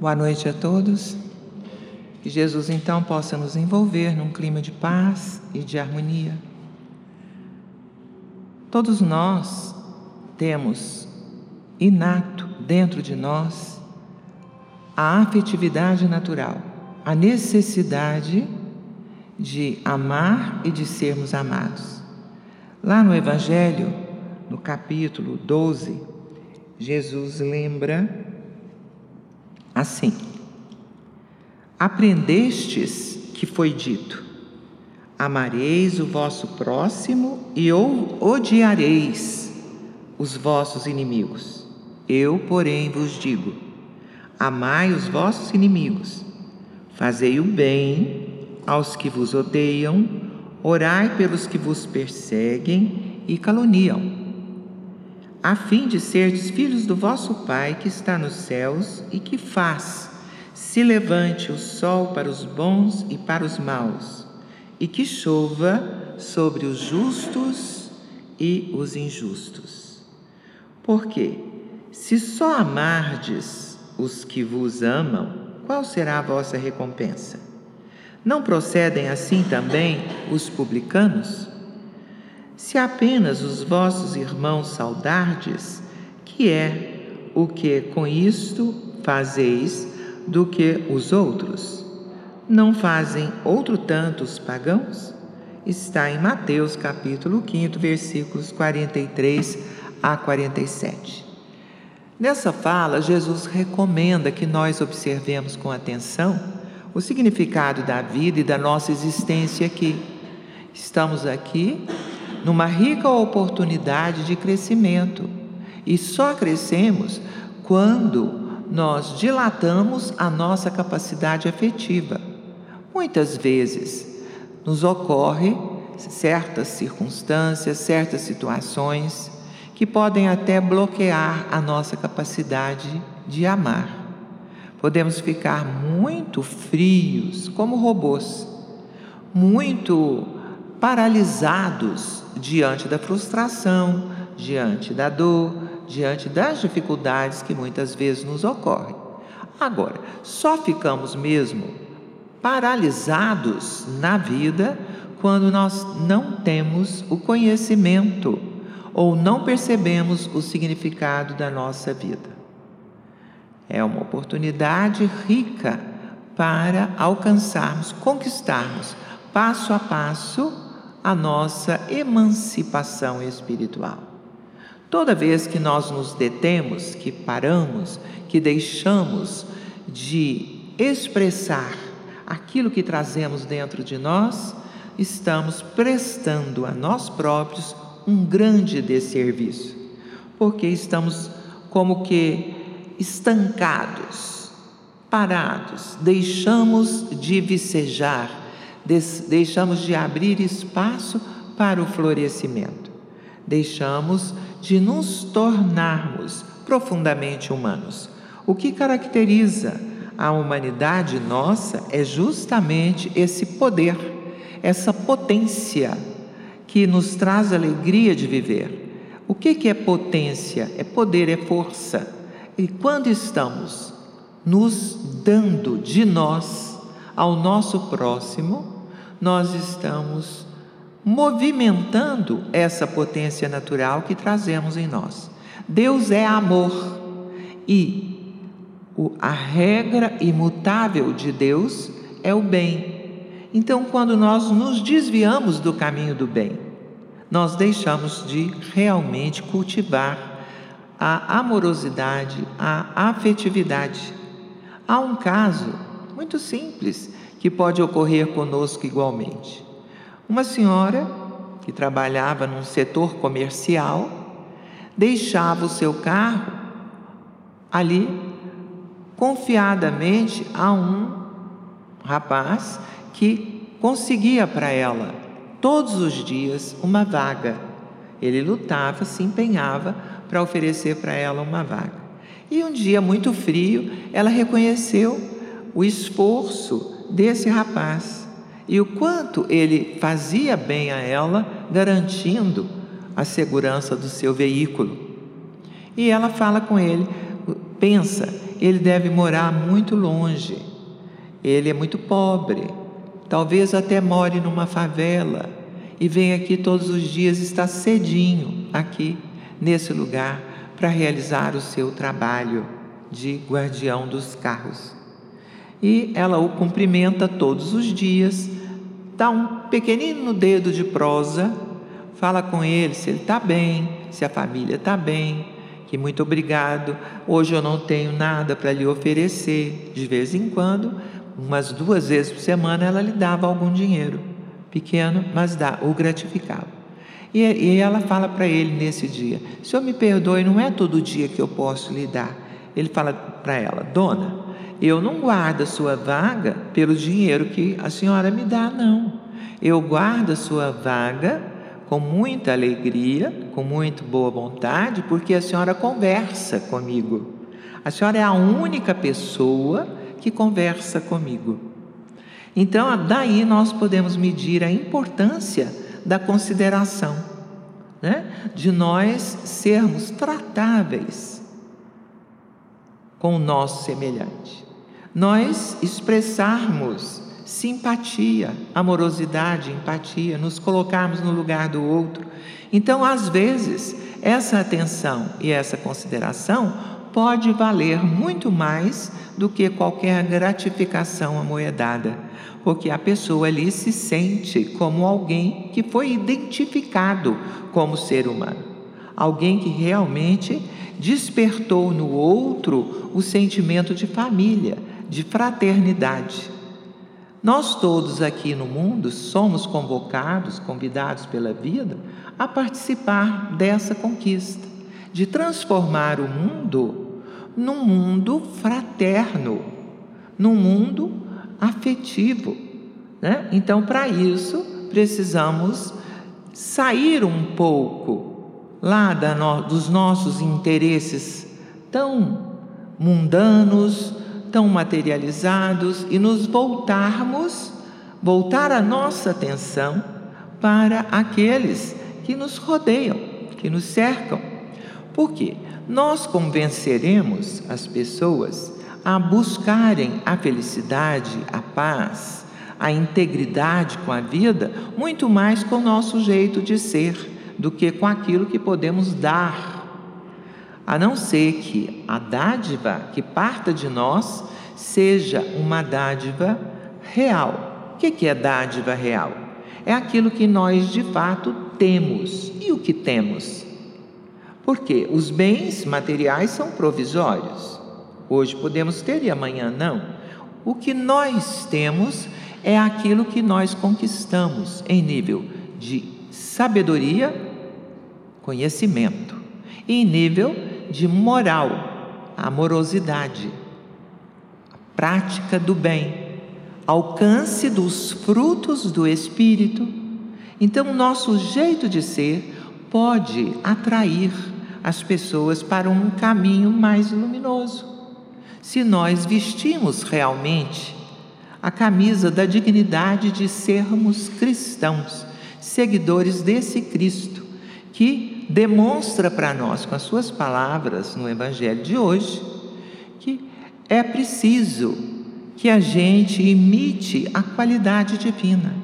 Boa noite a todos. Que Jesus então possa nos envolver num clima de paz e de harmonia. Todos nós temos inato dentro de nós a afetividade natural, a necessidade de amar e de sermos amados. Lá no Evangelho, no capítulo 12, Jesus lembra assim: Aprendestes que foi dito: Amareis o vosso próximo e odiareis os vossos inimigos. Eu, porém, vos digo: Amai os vossos inimigos, fazei o bem aos que vos odeiam, orai pelos que vos perseguem e caluniam a fim de serdes filhos do vosso Pai que está nos céus e que faz se levante o sol para os bons e para os maus, e que chova sobre os justos e os injustos. Porque, se só amardes os que vos amam, qual será a vossa recompensa? Não procedem assim também os publicanos? Se apenas os vossos irmãos saudardes, que é o que com isto fazeis do que os outros? Não fazem outro tanto os pagãos? Está em Mateus capítulo 5, versículos 43 a 47. Nessa fala, Jesus recomenda que nós observemos com atenção o significado da vida e da nossa existência aqui. Estamos aqui numa rica oportunidade de crescimento. E só crescemos quando nós dilatamos a nossa capacidade afetiva. Muitas vezes nos ocorre certas circunstâncias, certas situações que podem até bloquear a nossa capacidade de amar. Podemos ficar muito frios, como robôs, muito paralisados diante da frustração, diante da dor, diante das dificuldades que muitas vezes nos ocorrem. Agora, só ficamos mesmo paralisados na vida quando nós não temos o conhecimento ou não percebemos o significado da nossa vida. É uma oportunidade rica para alcançarmos, conquistarmos passo a passo a nossa emancipação espiritual. Toda vez que nós nos detemos, que paramos, que deixamos de expressar aquilo que trazemos dentro de nós, estamos prestando a nós próprios um grande desserviço, porque estamos como que estancados, parados, deixamos de vicejar deixamos de abrir espaço para o florescimento, deixamos de nos tornarmos profundamente humanos. O que caracteriza a humanidade nossa é justamente esse poder, essa potência que nos traz alegria de viver. O que é potência? É poder, é força. E quando estamos nos dando de nós ao nosso próximo, nós estamos movimentando essa potência natural que trazemos em nós. Deus é amor e a regra imutável de Deus é o bem. Então, quando nós nos desviamos do caminho do bem, nós deixamos de realmente cultivar a amorosidade, a afetividade. Há um caso muito simples que pode ocorrer conosco igualmente. Uma senhora que trabalhava num setor comercial deixava o seu carro ali confiadamente a um rapaz que conseguia para ela todos os dias uma vaga. Ele lutava, se empenhava para oferecer para ela uma vaga. E um dia muito frio, ela reconheceu o esforço desse rapaz e o quanto ele fazia bem a ela, garantindo a segurança do seu veículo. E ela fala com ele: pensa, ele deve morar muito longe. Ele é muito pobre, talvez até more numa favela e vem aqui todos os dias, está cedinho aqui nesse lugar para realizar o seu trabalho de guardião dos carros. E ela o cumprimenta todos os dias, dá um pequenino dedo de prosa, fala com ele se ele está bem, se a família está bem, que muito obrigado, hoje eu não tenho nada para lhe oferecer. De vez em quando, umas duas vezes por semana, ela lhe dava algum dinheiro, pequeno, mas dá, o gratificava. E, e ela fala para ele nesse dia: Senhor me perdoe, não é todo dia que eu posso lhe dar. Ele fala para ela: Dona, eu não guardo a sua vaga pelo dinheiro que a senhora me dá, não. Eu guardo a sua vaga com muita alegria, com muito boa vontade, porque a senhora conversa comigo. A senhora é a única pessoa que conversa comigo. Então, daí nós podemos medir a importância da consideração, né? de nós sermos tratáveis com o nosso semelhante, nós expressarmos simpatia, amorosidade, empatia, nos colocarmos no lugar do outro. Então, às vezes, essa atenção e essa consideração pode valer muito mais do que qualquer gratificação amoedada, porque a pessoa ali se sente como alguém que foi identificado como ser humano, alguém que realmente despertou no outro o sentimento de família, de fraternidade. Nós todos aqui no mundo somos convocados, convidados pela vida a participar dessa conquista, de transformar o mundo num mundo fraterno, num mundo afetivo. Né? Então, para isso, precisamos sair um pouco lá no, dos nossos interesses tão mundanos, tão materializados e nos voltarmos, voltar a nossa atenção para aqueles que nos rodeiam, que nos cercam. Por quê? nós convenceremos as pessoas a buscarem a felicidade, a paz, a integridade com a vida, muito mais com o nosso jeito de ser do que com aquilo que podemos dar. A não ser que a dádiva que parta de nós seja uma dádiva real. O que é dádiva real? É aquilo que nós de fato temos. E o que temos? Porque os bens materiais são provisórios. Hoje podemos ter e amanhã não. O que nós temos é aquilo que nós conquistamos em nível de sabedoria, conhecimento, e em nível de moral, amorosidade, prática do bem, alcance dos frutos do espírito. Então, nosso jeito de ser pode atrair as pessoas para um caminho mais luminoso. Se nós vestimos realmente a camisa da dignidade de sermos cristãos, seguidores desse Cristo, que demonstra para nós, com as suas palavras no Evangelho de hoje, que é preciso que a gente imite a qualidade divina,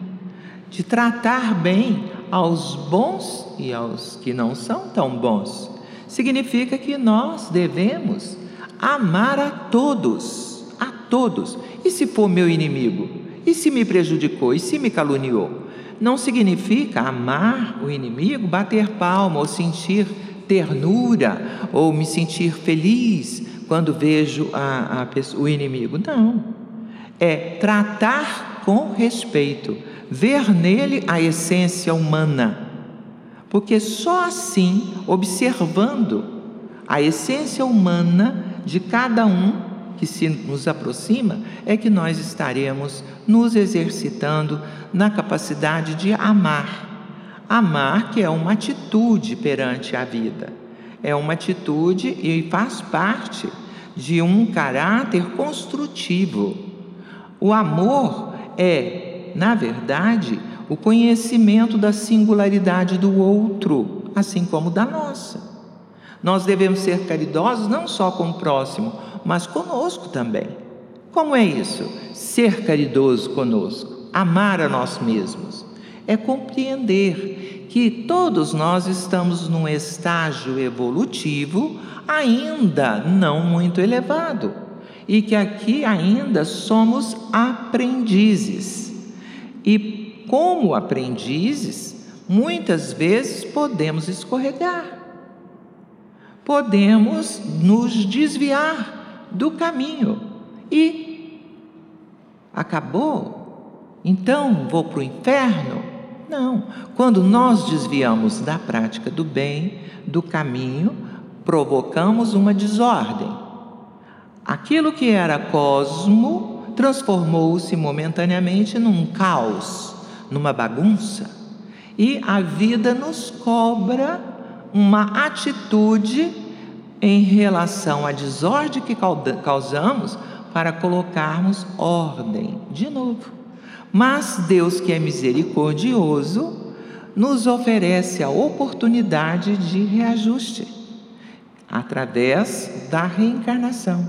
de tratar bem aos bons e aos que não são tão bons, significa que nós devemos amar a todos, a todos. E se for meu inimigo? E se me prejudicou? E se me caluniou? Não significa amar o inimigo, bater palma ou sentir ternura ou me sentir feliz quando vejo a, a o inimigo. Não. É tratar com respeito, ver nele a essência humana porque só assim, observando a essência humana de cada um que se nos aproxima, é que nós estaremos nos exercitando na capacidade de amar. Amar, que é uma atitude perante a vida, é uma atitude e faz parte de um caráter construtivo. O amor é, na verdade, o conhecimento da singularidade do outro, assim como da nossa. Nós devemos ser caridosos não só com o próximo, mas conosco também. Como é isso? Ser caridoso conosco, amar a nós mesmos, é compreender que todos nós estamos num estágio evolutivo ainda não muito elevado e que aqui ainda somos aprendizes. E como aprendizes, muitas vezes podemos escorregar, podemos nos desviar do caminho e acabou. Então vou para o inferno? Não. Quando nós desviamos da prática do bem, do caminho, provocamos uma desordem. Aquilo que era cosmo transformou-se momentaneamente num caos, numa bagunça. E a vida nos cobra uma atitude em relação à desordem que causamos para colocarmos ordem de novo. Mas Deus, que é misericordioso, nos oferece a oportunidade de reajuste através da reencarnação.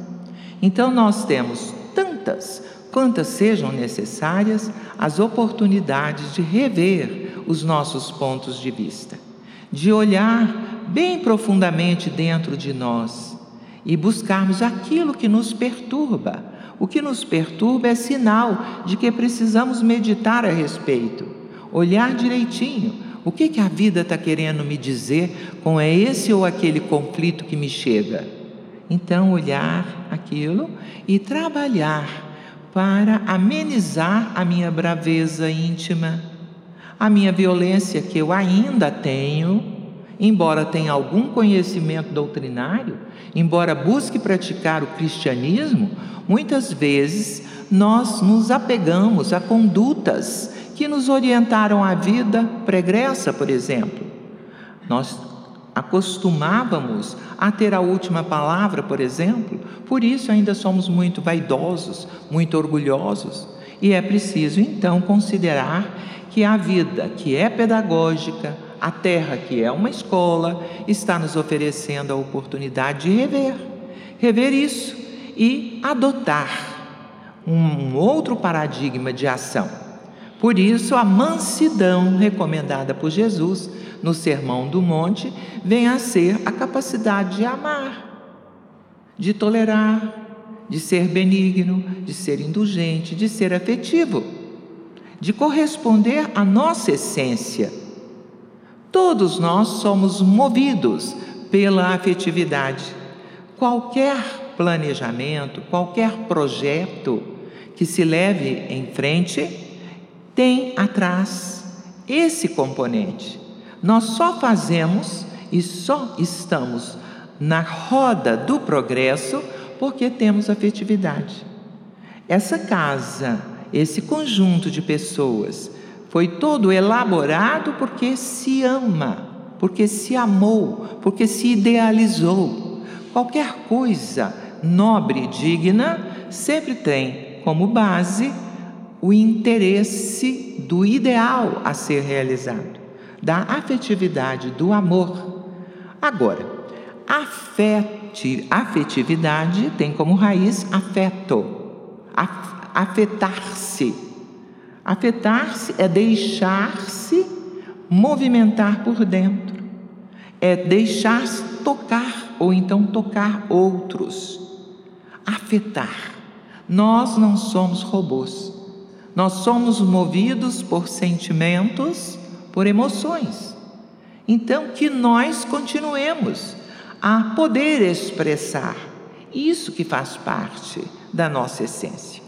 Então, nós temos tantas quantas sejam necessárias as oportunidades de rever os nossos pontos de vista, de olhar bem profundamente dentro de nós e buscarmos aquilo que nos perturba. O que nos perturba é sinal de que precisamos meditar a respeito, olhar direitinho o que, que a vida está querendo me dizer com é esse ou aquele conflito que me chega? Então, olhar aquilo e trabalhar para amenizar a minha braveza íntima, a minha violência que eu ainda tenho, embora tenha algum conhecimento doutrinário, embora busque praticar o cristianismo, muitas vezes nós nos apegamos a condutas que nos orientaram à vida pregressa, por exemplo. Nós acostumávamos a ter a última palavra, por exemplo, por isso ainda somos muito vaidosos, muito orgulhosos. E é preciso então considerar que a vida, que é pedagógica, a terra, que é uma escola, está nos oferecendo a oportunidade de rever, rever isso e adotar um outro paradigma de ação. Por isso, a mansidão recomendada por Jesus no Sermão do Monte vem a ser a capacidade de amar, de tolerar, de ser benigno, de ser indulgente, de ser afetivo, de corresponder à nossa essência. Todos nós somos movidos pela afetividade. Qualquer planejamento, qualquer projeto que se leve em frente, tem atrás esse componente. Nós só fazemos e só estamos na roda do progresso porque temos afetividade. Essa casa, esse conjunto de pessoas, foi todo elaborado porque se ama, porque se amou, porque se idealizou. Qualquer coisa nobre e digna sempre tem como base o interesse do ideal a ser realizado, da afetividade, do amor. Agora, afeti, afetividade tem como raiz afeto, afetar-se. Afetar-se é deixar-se movimentar por dentro, é deixar-se tocar ou então tocar outros. Afetar. Nós não somos robôs. Nós somos movidos por sentimentos, por emoções. Então, que nós continuemos a poder expressar isso que faz parte da nossa essência.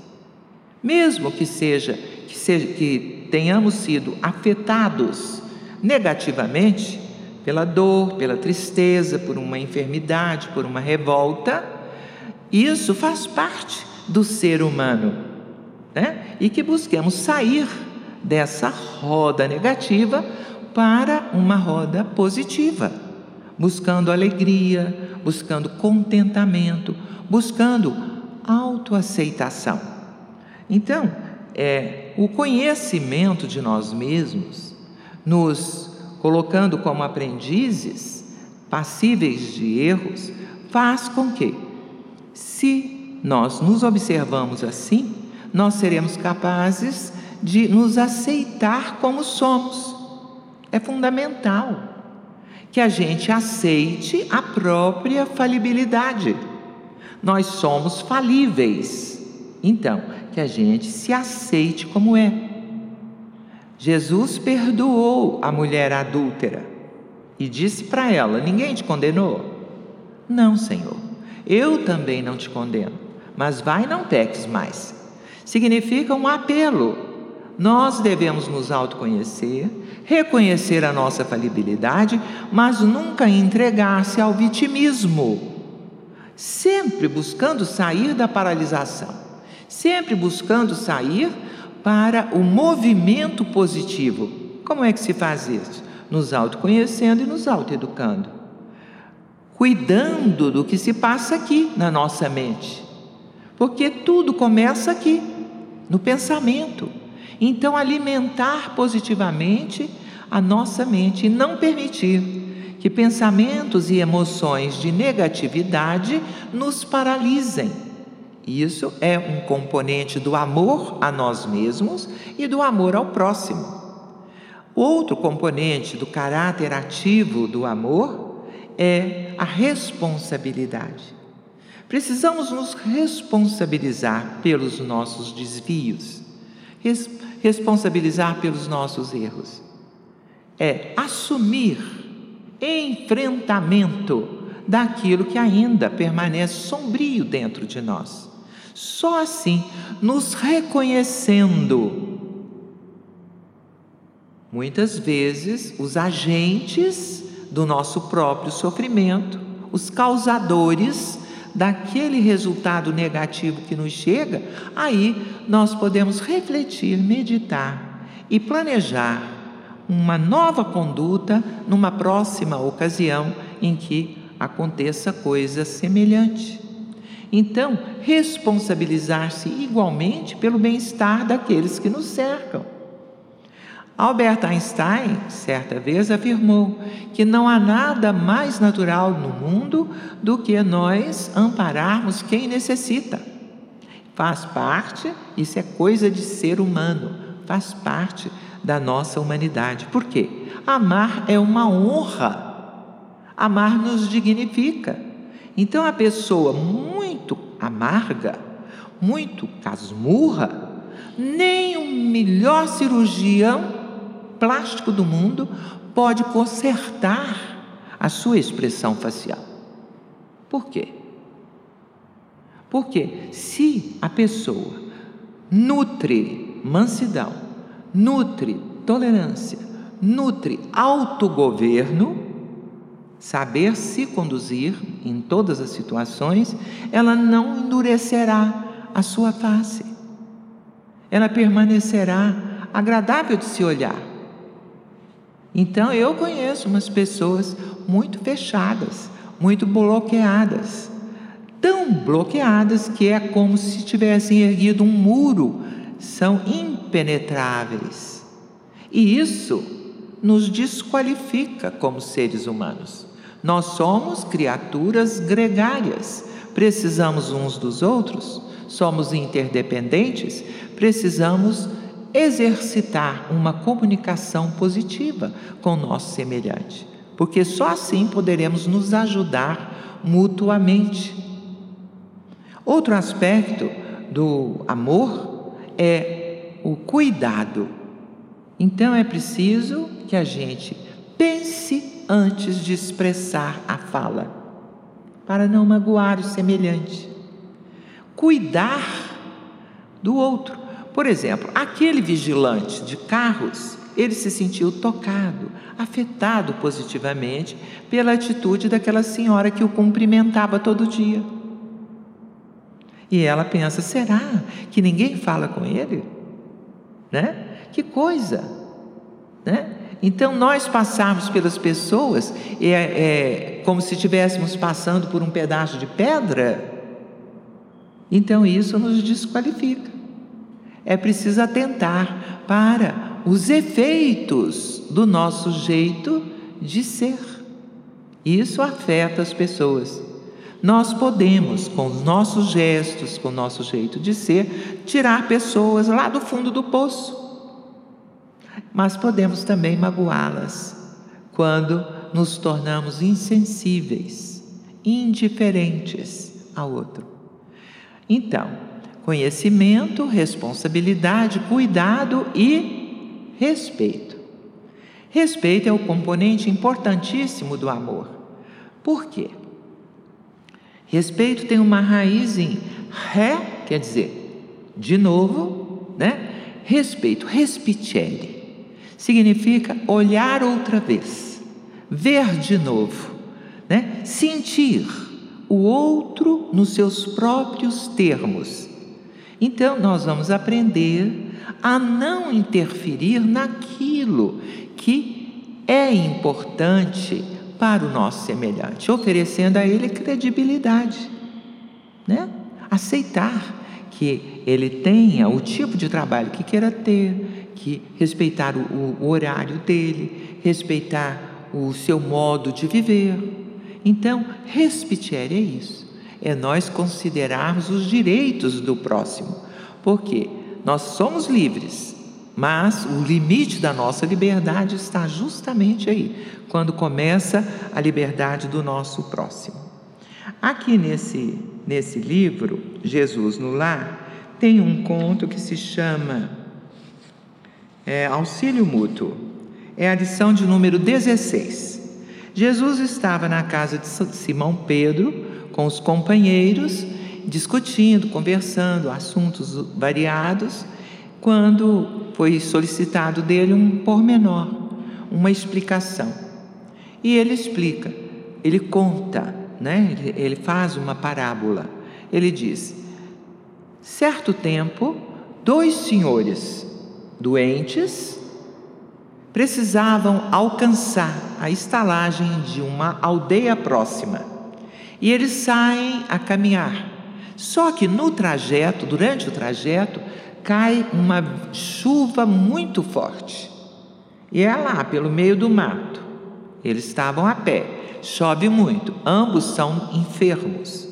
Mesmo que seja que, seja, que tenhamos sido afetados negativamente pela dor, pela tristeza, por uma enfermidade, por uma revolta, isso faz parte do ser humano né? e que busquemos sair dessa roda negativa para uma roda positiva, buscando alegria, buscando contentamento, buscando autoaceitação. Então, é, o conhecimento de nós mesmos, nos colocando como aprendizes passíveis de erros, faz com que Se nós nos observamos assim, nós seremos capazes de nos aceitar como somos. É fundamental que a gente aceite a própria falibilidade. Nós somos falíveis. Então, que a gente se aceite como é. Jesus perdoou a mulher adúltera e disse para ela: Ninguém te condenou? Não, Senhor, eu também não te condeno, mas vai e não peques mais. Significa um apelo. Nós devemos nos autoconhecer, reconhecer a nossa falibilidade, mas nunca entregar-se ao vitimismo. Sempre buscando sair da paralisação, sempre buscando sair para o movimento positivo. Como é que se faz isso? Nos autoconhecendo e nos autoeducando. Cuidando do que se passa aqui na nossa mente. Porque tudo começa aqui, no pensamento. Então, alimentar positivamente a nossa mente e não permitir que pensamentos e emoções de negatividade nos paralisem isso é um componente do amor a nós mesmos e do amor ao próximo. Outro componente do caráter ativo do amor é a responsabilidade. Precisamos nos responsabilizar pelos nossos desvios, res responsabilizar pelos nossos erros. É assumir enfrentamento daquilo que ainda permanece sombrio dentro de nós. Só assim, nos reconhecendo. Muitas vezes, os agentes do nosso próprio sofrimento, os causadores daquele resultado negativo que nos chega, aí nós podemos refletir, meditar e planejar uma nova conduta numa próxima ocasião em que aconteça coisa semelhante. Então, responsabilizar-se igualmente pelo bem-estar daqueles que nos cercam. Albert Einstein, certa vez, afirmou que não há nada mais natural no mundo do que nós ampararmos quem necessita. Faz parte, isso é coisa de ser humano, faz parte da nossa humanidade. Por quê? Amar é uma honra. Amar nos dignifica. Então, a pessoa muito amarga, muito casmurra, nem o melhor cirurgião plástico do mundo pode consertar a sua expressão facial. Por quê? Porque se a pessoa nutre mansidão, nutre tolerância, nutre autogoverno, saber se conduzir em todas as situações, ela não endurecerá a sua face. Ela permanecerá agradável de se olhar. Então eu conheço umas pessoas muito fechadas, muito bloqueadas, tão bloqueadas que é como se tivessem erguido um muro, são impenetráveis. E isso nos desqualifica como seres humanos. Nós somos criaturas gregárias, precisamos uns dos outros, somos interdependentes, precisamos exercitar uma comunicação positiva com o nosso semelhante, porque só assim poderemos nos ajudar mutuamente. Outro aspecto do amor é o cuidado. Então é preciso que a gente pense antes de expressar a fala, para não magoar o semelhante. Cuidar do outro. Por exemplo, aquele vigilante de carros, ele se sentiu tocado, afetado positivamente pela atitude daquela senhora que o cumprimentava todo dia. E ela pensa: será que ninguém fala com ele? Né? Que coisa! Né? Então, nós passarmos pelas pessoas é, é como se estivéssemos passando por um pedaço de pedra, então isso nos desqualifica. É preciso atentar para os efeitos do nosso jeito de ser. Isso afeta as pessoas. Nós podemos, com os nossos gestos, com o nosso jeito de ser, tirar pessoas lá do fundo do poço. Mas podemos também magoá-las quando nos tornamos insensíveis, indiferentes ao outro. Então, conhecimento, responsabilidade, cuidado e respeito. Respeito é o componente importantíssimo do amor. Por quê? Respeito tem uma raiz em ré, quer dizer, de novo, né? Respeito, respicere, significa olhar outra vez, ver de novo, né? Sentir o outro nos seus próprios termos. Então, nós vamos aprender a não interferir naquilo que é importante para o nosso semelhante, oferecendo a ele credibilidade, né? Aceitar que ele tenha o tipo de trabalho que queira ter, que respeitar o, o horário dele, respeitar o seu modo de viver. Então, respeitar é isso. É nós considerarmos os direitos do próximo. Porque nós somos livres, mas o limite da nossa liberdade está justamente aí, quando começa a liberdade do nosso próximo. Aqui nesse, nesse livro, Jesus no Lar, tem um conto que se chama é, Auxílio Mútuo. É a lição de número 16. Jesus estava na casa de Simão Pedro com os companheiros, discutindo, conversando, assuntos variados quando foi solicitado dele um pormenor, uma explicação. E ele explica, ele conta, né? ele, ele faz uma parábola. Ele diz: certo tempo, dois senhores doentes precisavam alcançar a estalagem de uma aldeia próxima. E eles saem a caminhar. Só que no trajeto, durante o trajeto, cai uma chuva muito forte. E é lá, pelo meio do mato. Eles estavam a pé. Chove muito. Ambos são enfermos.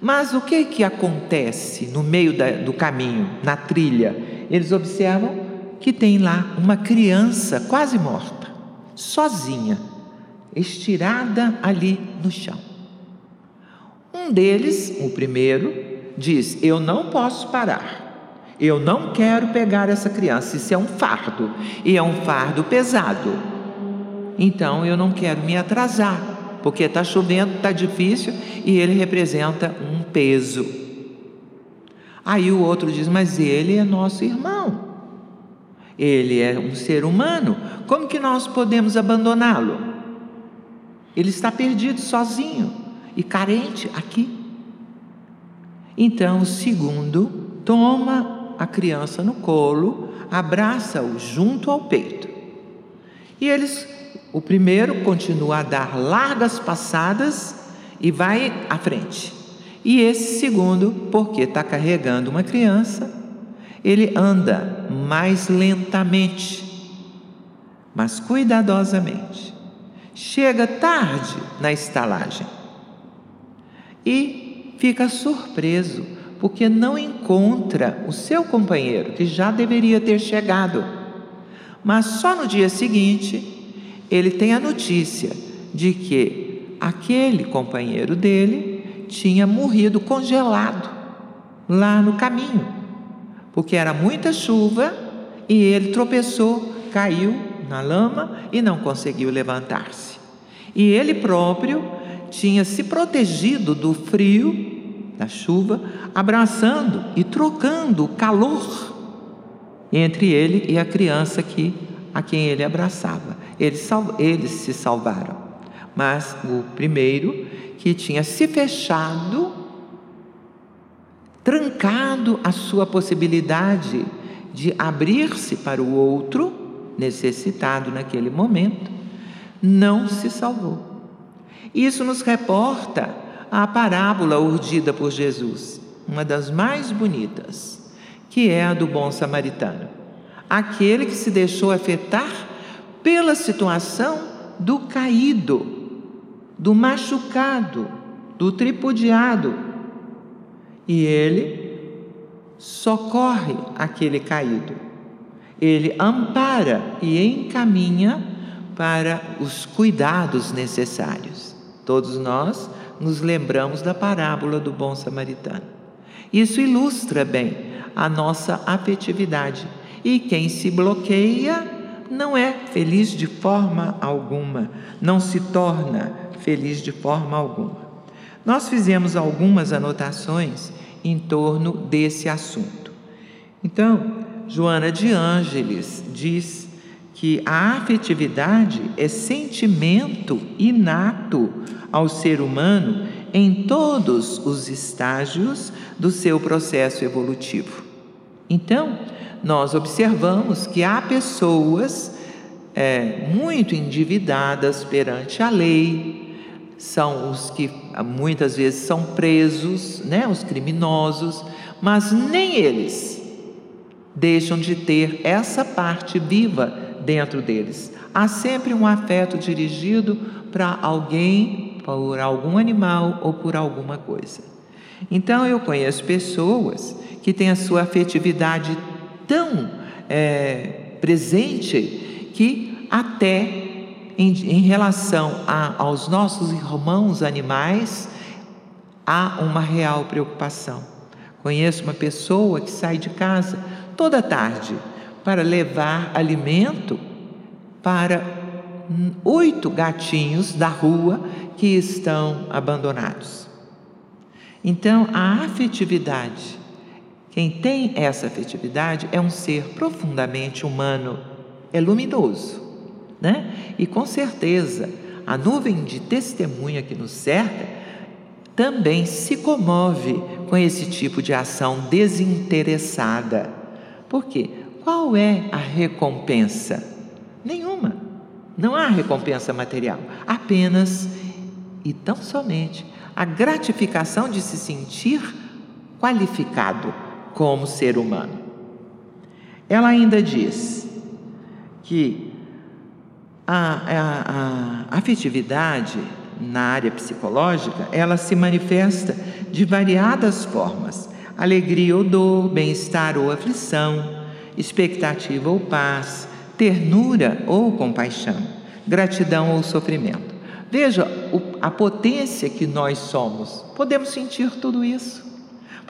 Mas o que que acontece no meio da, do caminho, na trilha? Eles observam que tem lá uma criança quase morta, sozinha, estirada ali no chão. Um deles, o primeiro, diz: Eu não posso parar. Eu não quero pegar essa criança, isso é um fardo, e é um fardo pesado. Então eu não quero me atrasar, porque está chovendo, está difícil e ele representa um peso. Aí o outro diz: Mas ele é nosso irmão, ele é um ser humano, como que nós podemos abandoná-lo? Ele está perdido, sozinho e carente aqui. Então o segundo toma a criança no colo, abraça-o junto ao peito. E eles, o primeiro continua a dar largas passadas e vai à frente. E esse segundo, porque está carregando uma criança, ele anda mais lentamente, mas cuidadosamente. Chega tarde na estalagem e fica surpreso porque não encontra o seu companheiro, que já deveria ter chegado. Mas só no dia seguinte, ele tem a notícia de que aquele companheiro dele tinha morrido congelado lá no caminho, porque era muita chuva e ele tropeçou, caiu na lama e não conseguiu levantar-se. E ele próprio tinha se protegido do frio da chuva, abraçando e trocando o calor entre ele e a criança que, a quem ele abraçava. Eles, eles se salvaram. Mas o primeiro, que tinha se fechado, trancado a sua possibilidade de abrir-se para o outro, necessitado naquele momento, não se salvou. Isso nos reporta a parábola urdida por Jesus, uma das mais bonitas, que é a do bom samaritano. Aquele que se deixou afetar pela situação do caído, do machucado, do tripudiado e ele socorre aquele caído. Ele ampara e encaminha para os cuidados necessários. Todos nós nos lembramos da parábola do bom samaritano. Isso ilustra bem a nossa afetividade. E quem se bloqueia não é feliz de forma alguma, não se torna feliz de forma alguma. Nós fizemos algumas anotações em torno desse assunto. Então, Joana de Ângeles diz que a afetividade é sentimento inato ao ser humano em todos os estágios do seu processo evolutivo. Então, nós observamos que há pessoas é, muito endividadas perante a lei, são os que muitas vezes são presos, né, os criminosos, mas nem eles deixam de ter essa parte viva dentro deles. Há sempre um afeto dirigido para alguém, por algum animal ou por alguma coisa. Então eu conheço pessoas que têm a sua afetividade tão é, presente que até em, em relação a, aos nossos irmãos animais há uma real preocupação. Conheço uma pessoa que sai de casa toda tarde para levar alimento para oito gatinhos da rua que estão abandonados. Então, a afetividade quem tem essa afetividade é um ser profundamente humano, é luminoso, né? E com certeza, a nuvem de testemunha que nos cerca também se comove com esse tipo de ação desinteressada. Por quê? Qual é a recompensa? Nenhuma. Não há recompensa material, apenas e tão somente a gratificação de se sentir qualificado como ser humano. Ela ainda diz que a, a, a afetividade na área psicológica ela se manifesta de variadas formas: alegria ou dor, bem-estar ou aflição, expectativa ou paz, ternura ou compaixão, gratidão ou sofrimento. Veja a potência que nós somos. Podemos sentir tudo isso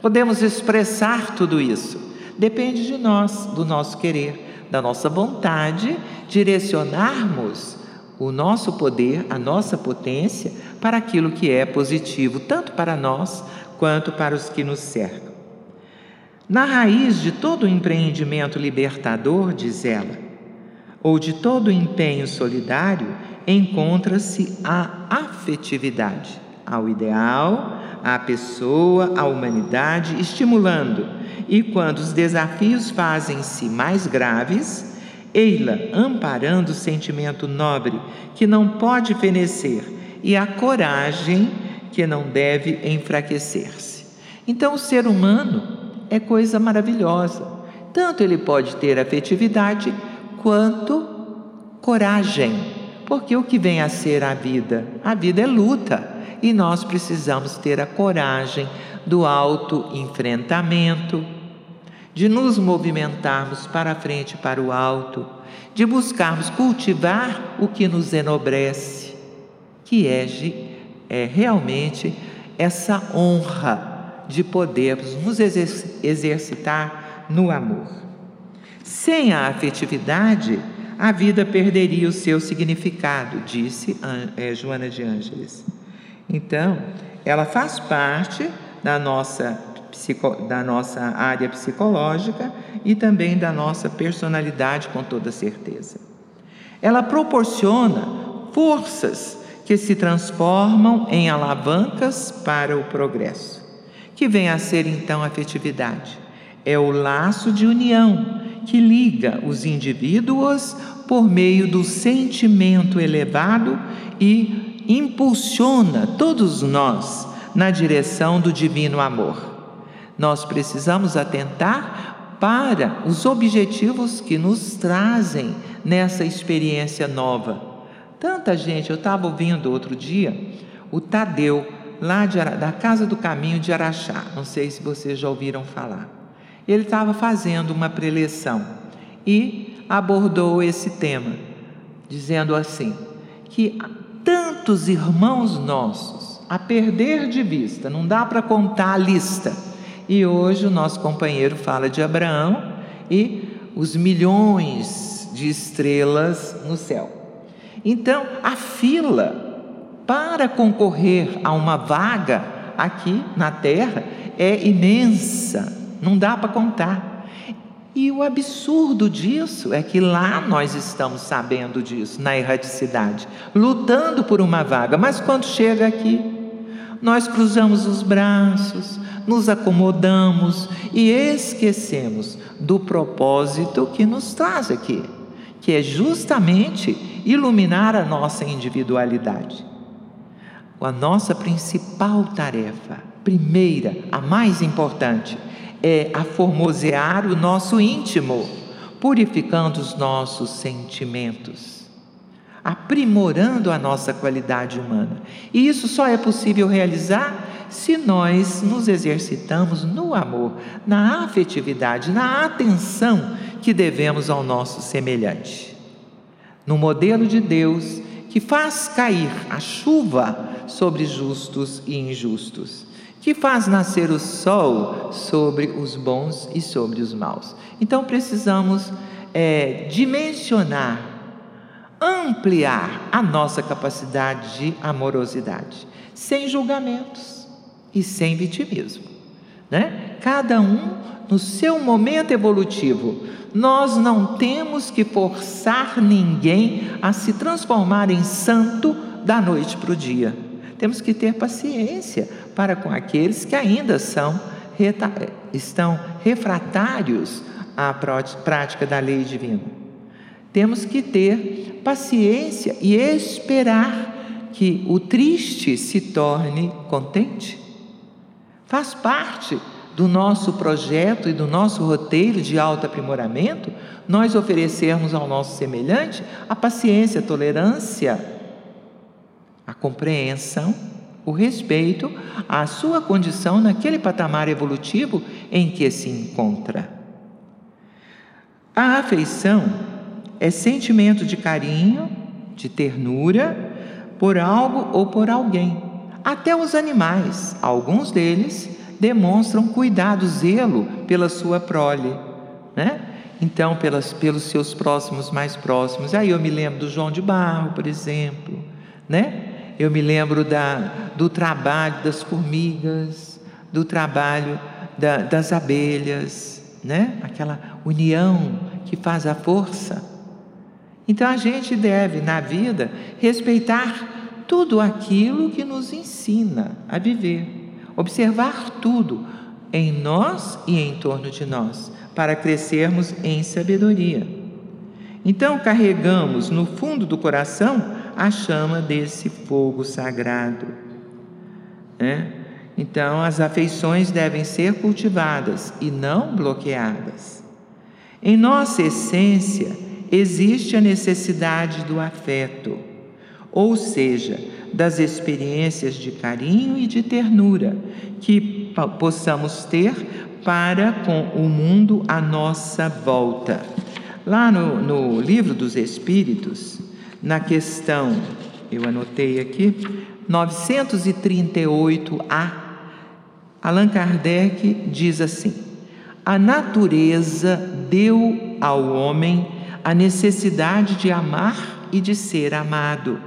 podemos expressar tudo isso? Depende de nós, do nosso querer, da nossa vontade, direcionarmos o nosso poder, a nossa potência para aquilo que é positivo, tanto para nós quanto para os que nos cercam. Na raiz de todo empreendimento libertador, diz ela, ou de todo empenho solidário, encontra-se a afetividade ao ideal, à pessoa, à humanidade, estimulando. E quando os desafios fazem-se mais graves, ei-la amparando o sentimento nobre que não pode fenecer e a coragem que não deve enfraquecer-se. Então, o ser humano é coisa maravilhosa. Tanto ele pode ter afetividade quanto coragem. Porque o que vem a ser a vida? A vida é luta e nós precisamos ter a coragem do auto-enfrentamento, de nos movimentarmos para a frente para o alto, de buscarmos cultivar o que nos enobrece, que é, é realmente essa honra de podermos nos exercitar no amor. Sem a afetividade, a vida perderia o seu significado, disse é, Joana de Ângeles. Então, ela faz parte da nossa, da nossa área psicológica e também da nossa personalidade, com toda certeza. Ela proporciona forças que se transformam em alavancas para o progresso, que vem a ser então a afetividade. É o laço de união que liga os indivíduos por meio do sentimento elevado e impulsiona todos nós na direção do divino amor. Nós precisamos atentar para os objetivos que nos trazem nessa experiência nova. Tanta gente, eu estava ouvindo outro dia o Tadeu lá de, da Casa do Caminho de Araxá. Não sei se vocês já ouviram falar. Ele estava fazendo uma preleção e abordou esse tema, dizendo assim: que tantos irmãos nossos a perder de vista, não dá para contar a lista. E hoje o nosso companheiro fala de Abraão e os milhões de estrelas no céu. Então, a fila para concorrer a uma vaga aqui na terra é imensa, não dá para contar. E o absurdo disso é que lá nós estamos sabendo disso, na erraticidade, lutando por uma vaga, mas quando chega aqui, nós cruzamos os braços, nos acomodamos e esquecemos do propósito que nos traz aqui, que é justamente iluminar a nossa individualidade. A nossa principal tarefa, primeira, a mais importante, é aformosear o nosso íntimo, purificando os nossos sentimentos, aprimorando a nossa qualidade humana. E isso só é possível realizar se nós nos exercitamos no amor, na afetividade, na atenção que devemos ao nosso semelhante. No modelo de Deus que faz cair a chuva sobre justos e injustos que faz nascer o sol sobre os bons e sobre os maus. Então precisamos é, dimensionar, ampliar a nossa capacidade de amorosidade, sem julgamentos e sem vitimismo. Né? Cada um no seu momento evolutivo. Nós não temos que forçar ninguém a se transformar em santo da noite para o dia. Temos que ter paciência para com aqueles que ainda são estão refratários à prática da lei divina. Temos que ter paciência e esperar que o triste se torne contente. Faz parte do nosso projeto e do nosso roteiro de autoaprimoramento nós oferecermos ao nosso semelhante a paciência, a tolerância, a compreensão, o respeito à sua condição naquele patamar evolutivo em que se encontra. A afeição é sentimento de carinho, de ternura por algo ou por alguém. Até os animais, alguns deles demonstram cuidado, zelo pela sua prole, né? Então, pelas, pelos seus próximos mais próximos. Aí eu me lembro do João de Barro, por exemplo, né? Eu me lembro da, do trabalho das formigas, do trabalho da, das abelhas, né? aquela união que faz a força. Então a gente deve, na vida, respeitar tudo aquilo que nos ensina a viver, observar tudo em nós e em torno de nós, para crescermos em sabedoria. Então carregamos no fundo do coração a chama desse fogo sagrado. Né? Então, as afeições devem ser cultivadas e não bloqueadas. Em nossa essência existe a necessidade do afeto, ou seja, das experiências de carinho e de ternura que possamos ter para com o mundo à nossa volta. Lá no, no livro dos Espíritos, na questão, eu anotei aqui, 938A, Allan Kardec diz assim: a natureza deu ao homem a necessidade de amar e de ser amado.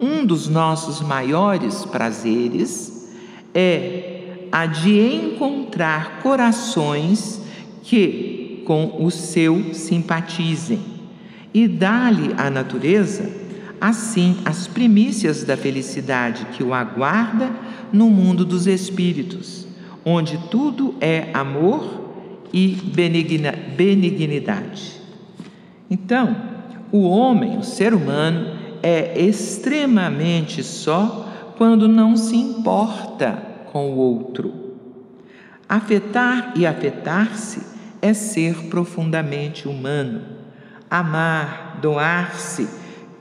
Um dos nossos maiores prazeres é a de encontrar corações que com o seu simpatizem e dá-lhe a natureza, assim, as primícias da felicidade que o aguarda no mundo dos espíritos, onde tudo é amor e benignidade. Então, o homem, o ser humano, é extremamente só quando não se importa com o outro. Afetar e afetar-se é ser profundamente humano amar, doar-se,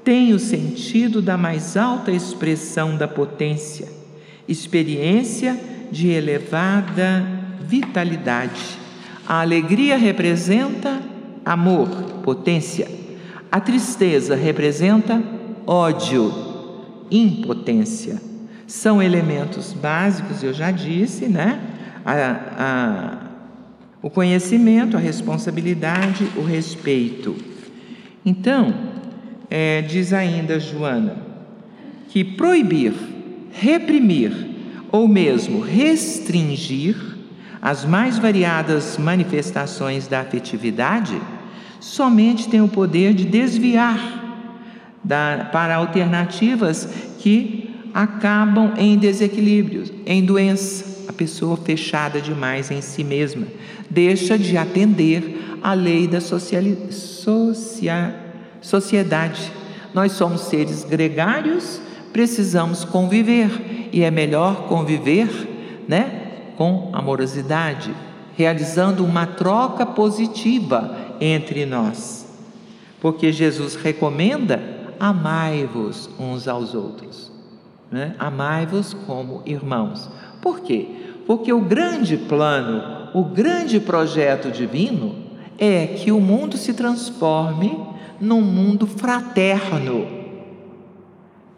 tem o sentido da mais alta expressão da potência experiência de elevada vitalidade. A alegria representa amor, potência. A tristeza representa ódio, impotência. São elementos básicos, eu já disse, né? A, a, o conhecimento, a responsabilidade, o respeito. Então, é, diz ainda Joana, que proibir, reprimir ou mesmo restringir as mais variadas manifestações da afetividade somente tem o poder de desviar da, para alternativas que acabam em desequilíbrios, em doença. A pessoa fechada demais em si mesma deixa de atender à lei da sociali, socia, sociedade. Nós somos seres gregários, precisamos conviver e é melhor conviver, né, com amorosidade, realizando uma troca positiva entre nós. Porque Jesus recomenda: amai-vos uns aos outros, né? amai-vos como irmãos. Por quê? Porque o grande plano, o grande projeto divino é que o mundo se transforme num mundo fraterno.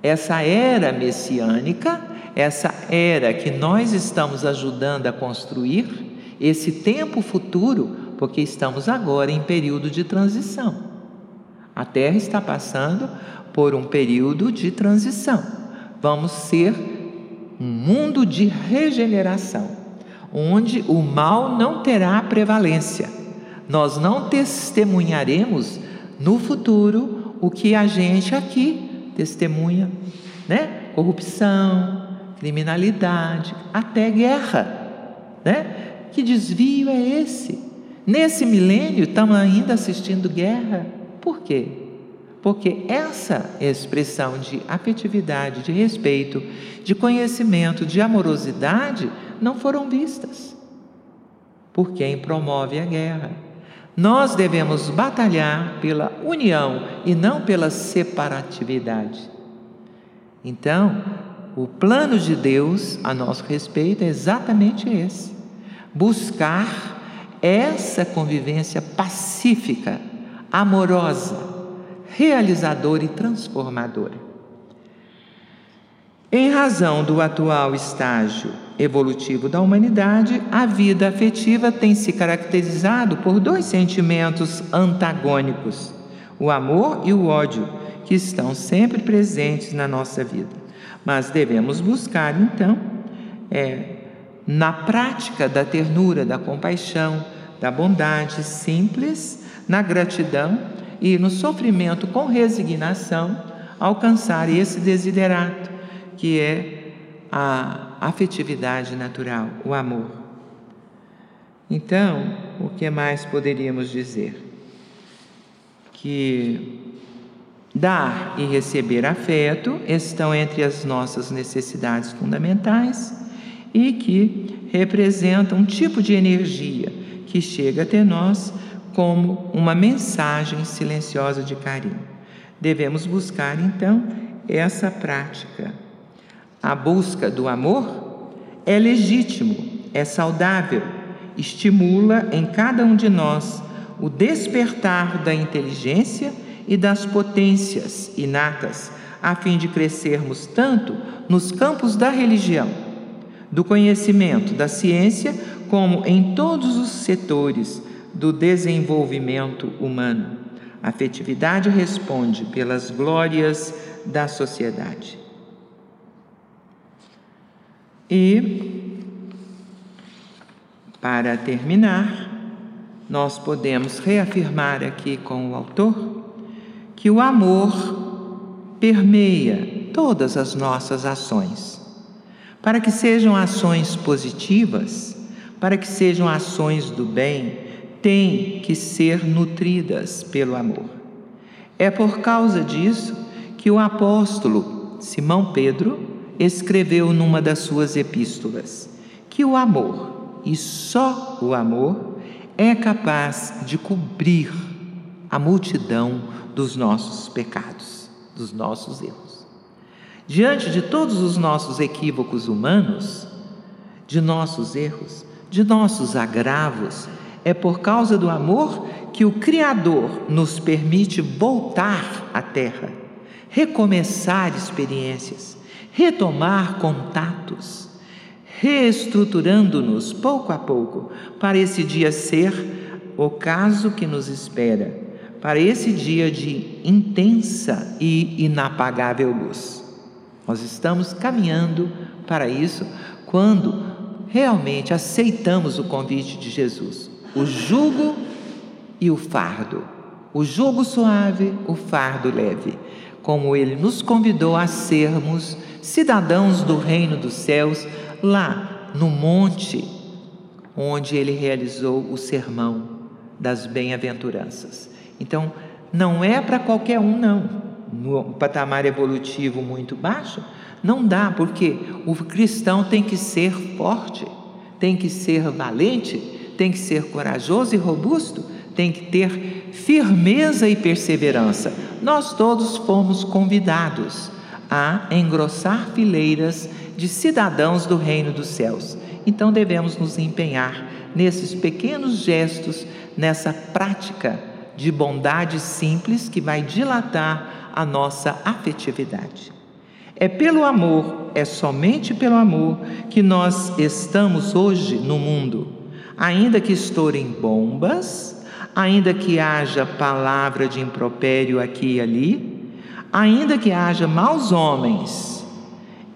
Essa era messiânica, essa era que nós estamos ajudando a construir, esse tempo futuro, porque estamos agora em período de transição. A Terra está passando por um período de transição. Vamos ser um mundo de regeneração, onde o mal não terá prevalência. Nós não testemunharemos no futuro o que a gente aqui testemunha, né? Corrupção, criminalidade, até guerra, né? Que desvio é esse? Nesse milênio estamos ainda assistindo guerra. Por quê? Porque essa expressão de afetividade, de respeito, de conhecimento, de amorosidade não foram vistas por quem promove a guerra. Nós devemos batalhar pela união e não pela separatividade. Então, o plano de Deus a nosso respeito é exatamente esse: buscar essa convivência pacífica, amorosa, realizadora e transformadora. Em razão do atual estágio evolutivo da humanidade, a vida afetiva tem se caracterizado por dois sentimentos antagônicos: o amor e o ódio, que estão sempre presentes na nossa vida. Mas devemos buscar, então, é, na prática da ternura, da compaixão, da bondade simples, na gratidão e no sofrimento com resignação, alcançar esse desiderato, que é a afetividade natural, o amor. Então, o que mais poderíamos dizer? Que dar e receber afeto estão entre as nossas necessidades fundamentais e que representam um tipo de energia que chega até nós como uma mensagem silenciosa de carinho. Devemos buscar então essa prática. A busca do amor é legítimo, é saudável, estimula em cada um de nós o despertar da inteligência e das potências inatas, a fim de crescermos tanto nos campos da religião, do conhecimento, da ciência, como em todos os setores do desenvolvimento humano. A afetividade responde pelas glórias da sociedade. E, para terminar, nós podemos reafirmar aqui com o autor que o amor permeia todas as nossas ações. Para que sejam ações positivas, para que sejam ações do bem, têm que ser nutridas pelo amor. É por causa disso que o apóstolo Simão Pedro escreveu numa das suas epístolas que o amor, e só o amor, é capaz de cobrir a multidão dos nossos pecados, dos nossos erros. Diante de todos os nossos equívocos humanos, de nossos erros, de nossos agravos, é por causa do amor que o Criador nos permite voltar à Terra, recomeçar experiências, retomar contatos, reestruturando-nos pouco a pouco para esse dia ser o caso que nos espera, para esse dia de intensa e inapagável luz. Nós estamos caminhando para isso quando realmente aceitamos o convite de Jesus. O jugo e o fardo. O jugo suave, o fardo leve. Como ele nos convidou a sermos cidadãos do reino dos céus, lá no monte onde ele realizou o sermão das bem-aventuranças. Então, não é para qualquer um, não. No patamar evolutivo muito baixo, não dá, porque o cristão tem que ser forte, tem que ser valente, tem que ser corajoso e robusto, tem que ter firmeza e perseverança. Nós todos fomos convidados a engrossar fileiras de cidadãos do reino dos céus. Então devemos nos empenhar nesses pequenos gestos, nessa prática de bondade simples que vai dilatar a nossa afetividade. É pelo amor, é somente pelo amor que nós estamos hoje no mundo. Ainda que estourem bombas, ainda que haja palavra de impropério aqui e ali, ainda que haja maus homens,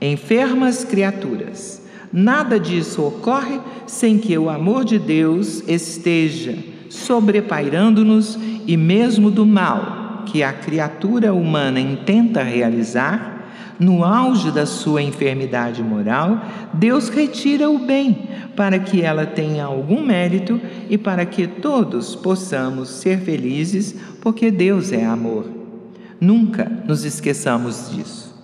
enfermas criaturas, nada disso ocorre sem que o amor de Deus esteja sobrepairando-nos e mesmo do mal que a criatura humana intenta realizar, no auge da sua enfermidade moral, Deus retira o bem para que ela tenha algum mérito e para que todos possamos ser felizes, porque Deus é amor. Nunca nos esqueçamos disso.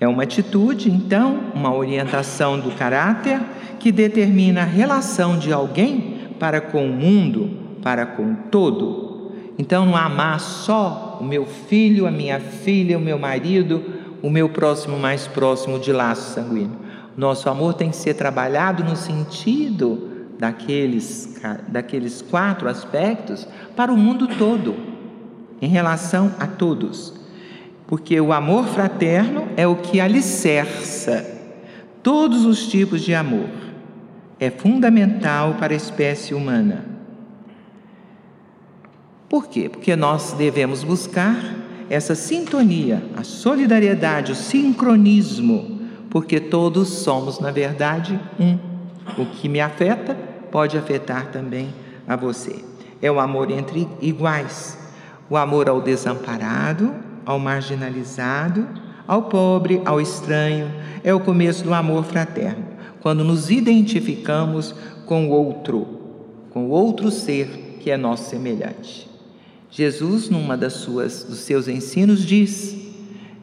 É uma atitude, então, uma orientação do caráter que determina a relação de alguém para com o mundo, para com todo. Então, não amar só o meu filho, a minha filha, o meu marido, o meu próximo mais próximo de laço sanguíneo. Nosso amor tem que ser trabalhado no sentido daqueles, daqueles quatro aspectos para o mundo todo, em relação a todos. Porque o amor fraterno é o que alicerça todos os tipos de amor. É fundamental para a espécie humana. Por quê? Porque nós devemos buscar essa sintonia, a solidariedade, o sincronismo, porque todos somos, na verdade, um. O que me afeta pode afetar também a você. É o amor entre iguais, o amor ao desamparado, ao marginalizado, ao pobre, ao estranho. É o começo do amor fraterno, quando nos identificamos com o outro, com o outro ser que é nosso semelhante. Jesus, numa das suas dos seus ensinos, diz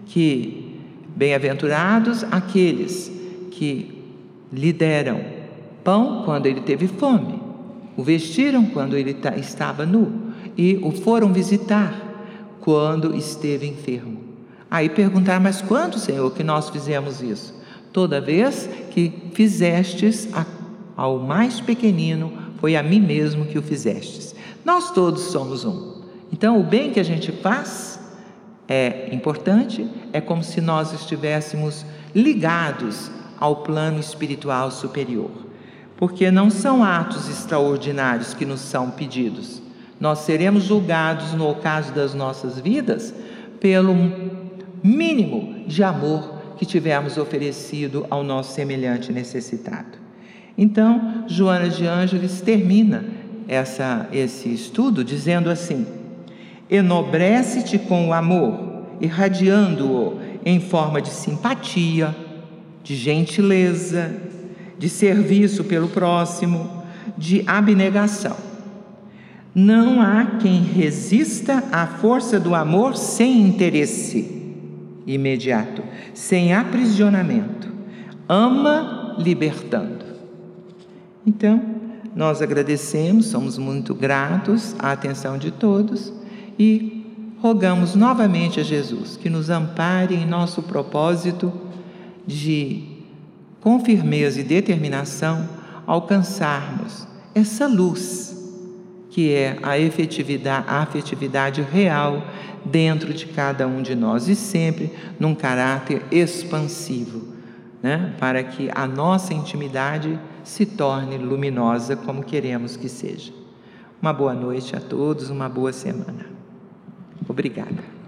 que bem-aventurados aqueles que lhe deram pão quando ele teve fome, o vestiram quando ele estava nu e o foram visitar quando esteve enfermo. Aí perguntaram, mas quando, Senhor, que nós fizemos isso? Toda vez que fizestes ao mais pequenino, foi a mim mesmo que o fizestes. Nós todos somos um. Então, o bem que a gente faz é importante, é como se nós estivéssemos ligados ao plano espiritual superior. Porque não são atos extraordinários que nos são pedidos. Nós seremos julgados, no ocaso das nossas vidas, pelo mínimo de amor que tivermos oferecido ao nosso semelhante necessitado. Então, Joana de Ângeles termina essa, esse estudo dizendo assim: enobrece-te com o amor, irradiando-o em forma de simpatia, de gentileza, de serviço pelo próximo, de abnegação. Não há quem resista à força do amor sem interesse imediato, sem aprisionamento. Ama libertando. Então, nós agradecemos, somos muito gratos à atenção de todos e rogamos novamente a Jesus que nos ampare em nosso propósito de, com firmeza e determinação, alcançarmos essa luz que é a efetividade, a afetividade real dentro de cada um de nós e sempre num caráter expansivo, né? para que a nossa intimidade se torne luminosa como queremos que seja. Uma boa noite a todos, uma boa semana. Obrigada.